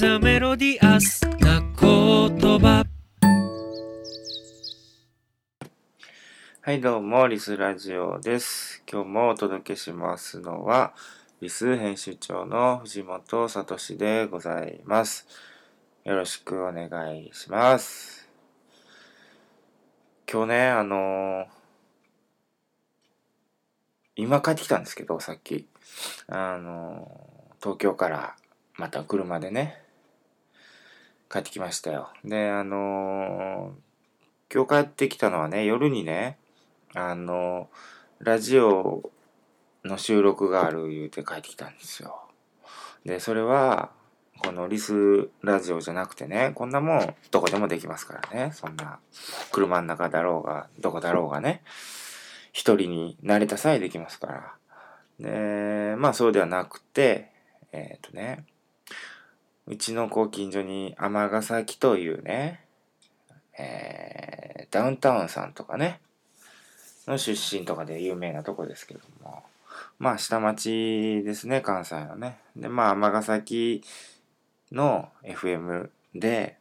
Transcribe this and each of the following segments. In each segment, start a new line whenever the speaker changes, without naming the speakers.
ザメロディアスな言葉
はい、どうも、リスラジオです。今日もお届けしますのは、リス編集長の藤本聡でございます。よろしくお願いします。今日ね、あのー今帰ってきたんですけど、さっき。あの東京からまた車でね、帰ってきましたよ。で、あのー今日帰ってきたのはね、夜にね、あの、ラジオの収録がある言うて帰ってきたんですよ。で、それは、このリスラジオじゃなくてね、こんなもんどこでもできますからね。そんな、車の中だろうが、どこだろうがね、一人になれたさえできますから。で、まあそうではなくて、えっ、とね、うちのこう近所に尼崎というね、えーダウンタウンさんとかね、の出身とかで有名なとこですけども、まあ下町ですね、関西のね。で、まあ尼崎の FM で、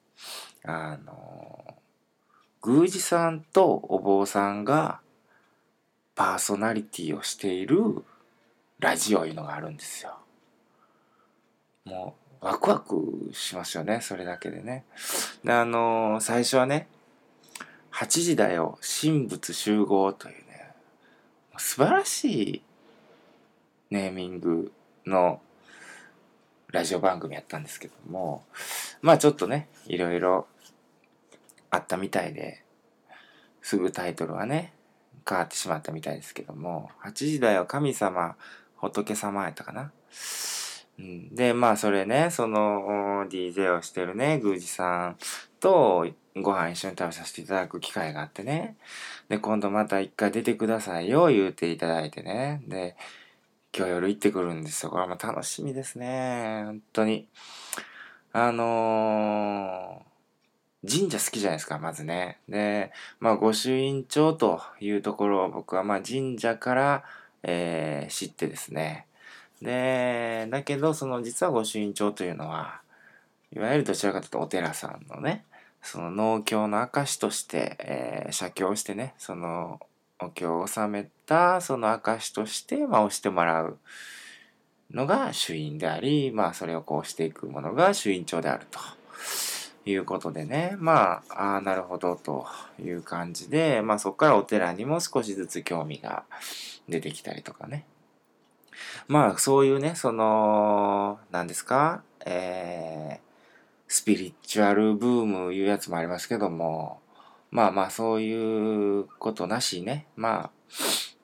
あの、宮司さんとお坊さんがパーソナリティをしているラジオいうのがあるんですよ。もうワクワクしますよね、それだけでね。で、あの最初はね、8時だよ、神仏集合というね、素晴らしいネーミングのラジオ番組やったんですけども、まあちょっとね、いろいろあったみたいで、すぐタイトルはね、変わってしまったみたいですけども、8時だよ、神様、仏様やったかな。で、まあそれね、その DJ をしてるね、宮司さんとご飯一緒に食べさせていただく機会があってね。で、今度また一回出てくださいよ、言うていただいてね。で、今日夜行ってくるんですよ。これも楽しみですね。本当に。あのー神社好きじゃないですか、まずね。で、まあ、御朱印帳というところを僕はまあ神社から、えー知ってですね。で、だけど、その実は御朱印帳というのは、いわゆるどちらかというとお寺さんのね、その農協の証として、えー写経をしてね、そのお経を納めたその証として、まあ、押してもらうのが朱印であり、まあ、それをこうしていくものが朱印帳であると。いうことでね、まあ、ああ、なるほどという感じで、まあそこからお寺にも少しずつ興味が出てきたりとかね。まあそういうね、その、何ですか、えー、スピリチュアルブームいうやつもありますけども、まあまあそういうことなしね、まあ、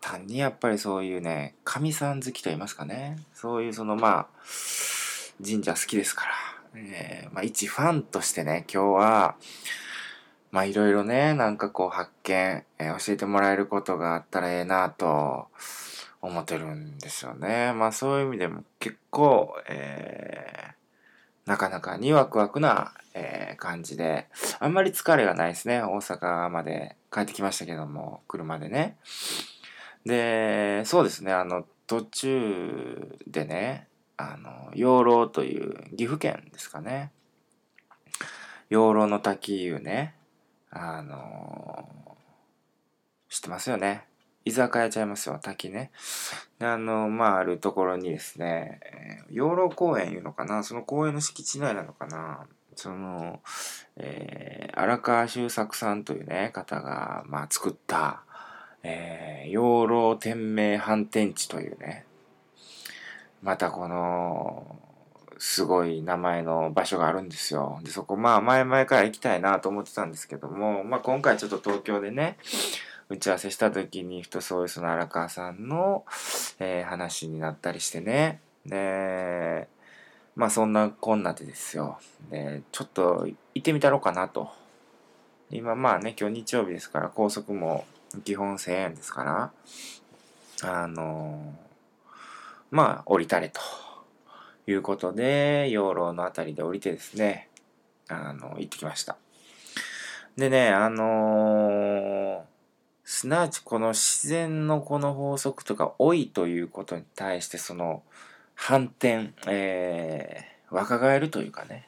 単にやっぱりそういうね、神さん好きと言いますかね、そういうそのまあ、神社好きですから、えーまあ一ファンとしてね、今日は、まあいろいろね、なんかこう発見、えー教えてもらえることがあったらええなと思ってるんですよね。まあそういう意味でも結構、えーなかなかにワクワクな、えー感じで、あんまり疲れがないですね。大阪まで帰ってきましたけども、車でね。で、そうですね、あの、途中でね、あの、養老という岐阜県ですかね。養老の滝いうね、あの知ってますよね。居酒屋ちゃいますよ、滝ね。で、あの、まあ、あるところにですね、え養老公園いうのかな、その公園の敷地内なのかな、その、えー荒川修作さんというね、方が、まあ、作った、えー養老天明反転地というね、またこの、すごい名前の場所があるんですよ。で、そこまあ前々から行きたいなと思ってたんですけども、まあ今回ちょっと東京でね、打ち合わせした時にふとそういうその荒川さんの、えー話になったりしてね。で、まあそんなこんなでですよ。で、ちょっと行ってみたろうかなと。今まあね、今日日曜日ですから高速も基本1000円ですから、あのまあ降りたれということで、養老のあたりで降りてですね、あの、行ってきました。でね、あのすなわちこの自然のこの法則とか老いということに対してその反転、えー、若返るというかね、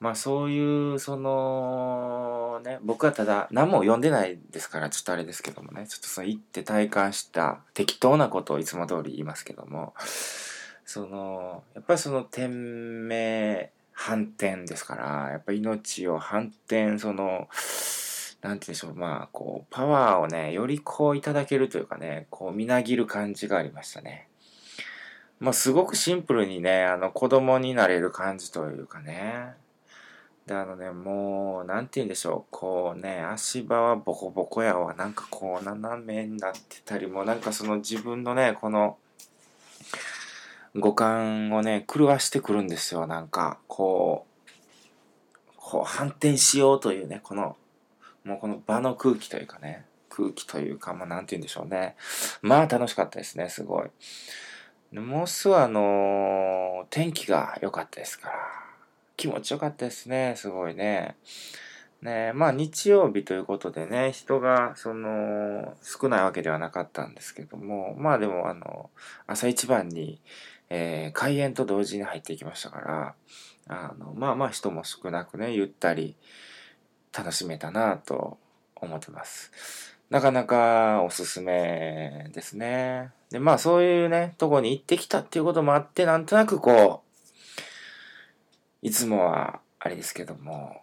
まあそういう、その、ね、僕はただ何も読んでないですから、ちょっとあれですけどもね、ちょっとその行って体感した適当なことをいつも通り言いますけども、その、やっぱりその天命反転ですから、やっぱ命を反転、その、なんて言うんでしょう、まあ、こう、パワーをね、よりこういただけるというかね、こう、みなぎる感じがありましたね。まあ、すごくシンプルにね、あの、子供になれる感じというかね。で、あのね、もう、なんて言うんでしょう、こうね、足場はボコボコやわ、なんかこう、斜めになってたりも、なんかその自分のね、この、五感をね、狂わしてくるんですよ、なんか、こう、こう、反転しようというね、この、もうこの場の空気というかね、空気というか、まあ、なんて言うんでしょうね。まあ、楽しかったですね、すごい。もうすぐあのー天気が良かったですから、気持ちよかったですね、すごいね。ねまあ日曜日ということでね、人がその少ないわけではなかったんですけども、まあでもあの、朝一番に、えー開園と同時に入っていきましたから、あの、まあまあ人も少なくね、ゆったり楽しめたなと思ってます。なかなかおすすめですね。で、まあそういうね、とこに行ってきたっていうこともあって、なんとなくこう、いつもはあれですけども、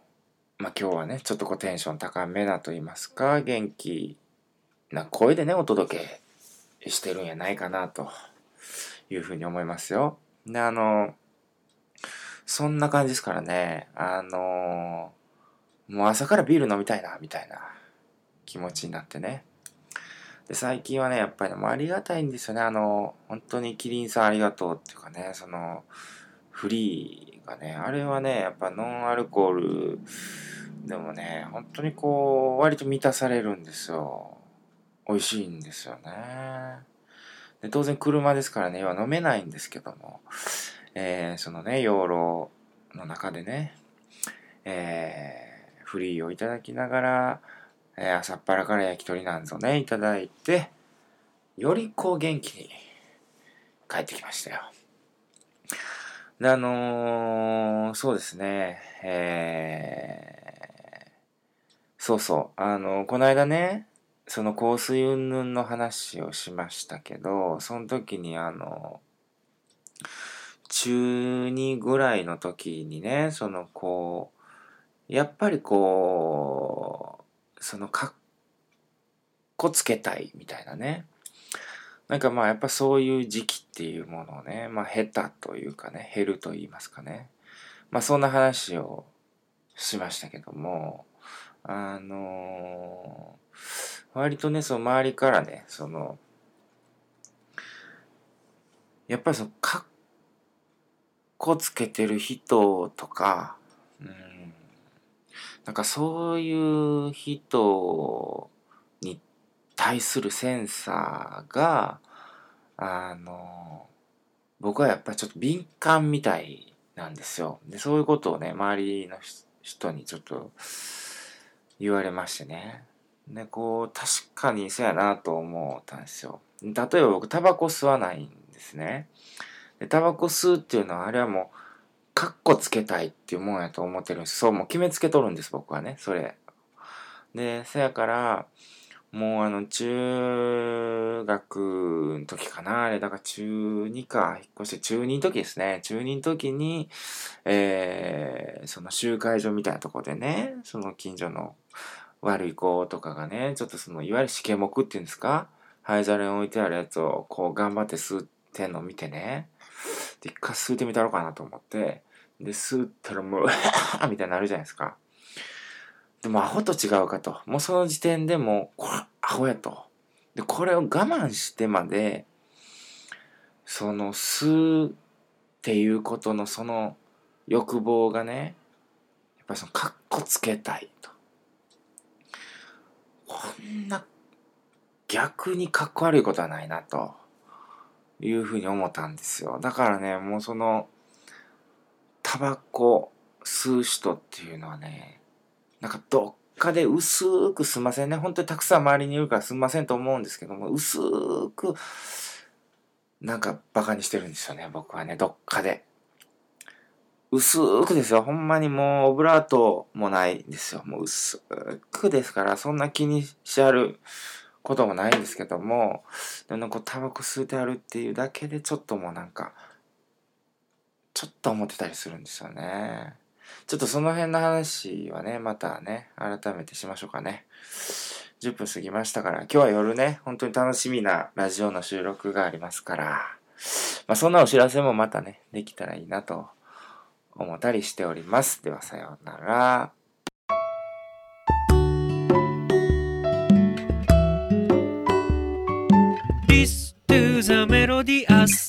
まあ今日はね、ちょっとこうテンション高めなと言いますか、元気な声でね、お届けしてるんやないかなというふうに思いますよ。で、あの、そんな感じですからね、あの、もう朝からビール飲みたいな、みたいな気持ちになってね。で、最近はね、やっぱりね、もうありがたいんですよね。あの、本当にキリンさんありがとうっていうかね、その、フリーがね、あれはね、やっぱノンアルコールでもね、本当にこう、割と満たされるんですよ。美味しいんですよね。で当然車ですからね、要は飲めないんですけども、えーそのね、養老の中でね、えーフリーをいただきながら、えー朝っぱらから焼き鳥なんぞね、いただいて、よりこう元気に帰ってきましたよ。で、あのーそうですね、えーそうそう、あのこの間ね、その香水云々の話をしましたけど、その時にあの、中2ぐらいの時にね、そのこう、やっぱりこう、そのかっこつけたいみたいなね。なんかまあやっぱそういう時期っていうものをね、まあ下手というかね、減ると言いますかね。まあそんな話をしましたけども、あのー割とね、その周りからね、その、やっぱりその、かっこつけてる人とか、うん、なんかそういう人に対するセンサーが、あの、僕はやっぱりちょっと敏感みたいなんですよ。で、そういうことをね、周りの人にちょっと言われましてね。で、こう、確かにそうやなと思ったんですよ。例えば僕、タバコ吸わないんですね。で、タバコ吸うっていうのは、あれはもう、カッコつけたいっていうもんやと思ってるんです。そう、もう決めつけとるんです、僕はね、それ。で、せやから、もうあの、中学の時かな、あれ、だから中2か、引っ越して中2の時ですね。中2の時に、えー、その集会所みたいなとこでね、その近所の悪い子とかがね、ちょっとその、いわゆる試験目っていうんですか灰皿に置いてあるやつをこう頑張って吸ってんのを見てね、で、一回吸ってみたろうかなと思って、で、吸ったらもう、みたいになるじゃないですか。でもアホと違うかと。もうその時点でもう、これ、アホやと。で、これを我慢してまで、その、吸うっていうことのその欲望がね、やっぱりその、かっこつけたいと。こんな、逆にかっこ悪いことはないな、というふうに思ったんですよ。だからね、もうその、タバコ吸う人っていうのはね、なんかどっかで薄くすんませんね。本当にたくさん周りにいるからすんませんと思うんですけども、薄く、なんかバカにしてるんですよね、僕はね、どっかで。薄くですよ。ほんまにもうオブラートもないんですよ。もう薄くですから、そんな気にしはることもないんですけども、でもこうタバコ吸うてあるっていうだけでちょっともうなんか、ちょっと思ってたりするんですよね。ちょっとその辺の話はね、またね、改めてしましょうかね。10分過ぎましたから、今日は夜ね、本当に楽しみなラジオの収録がありますから、まあそんなお知らせもまたね、できたらいいなと思ったりしております。ではさようなら。
This to the melodious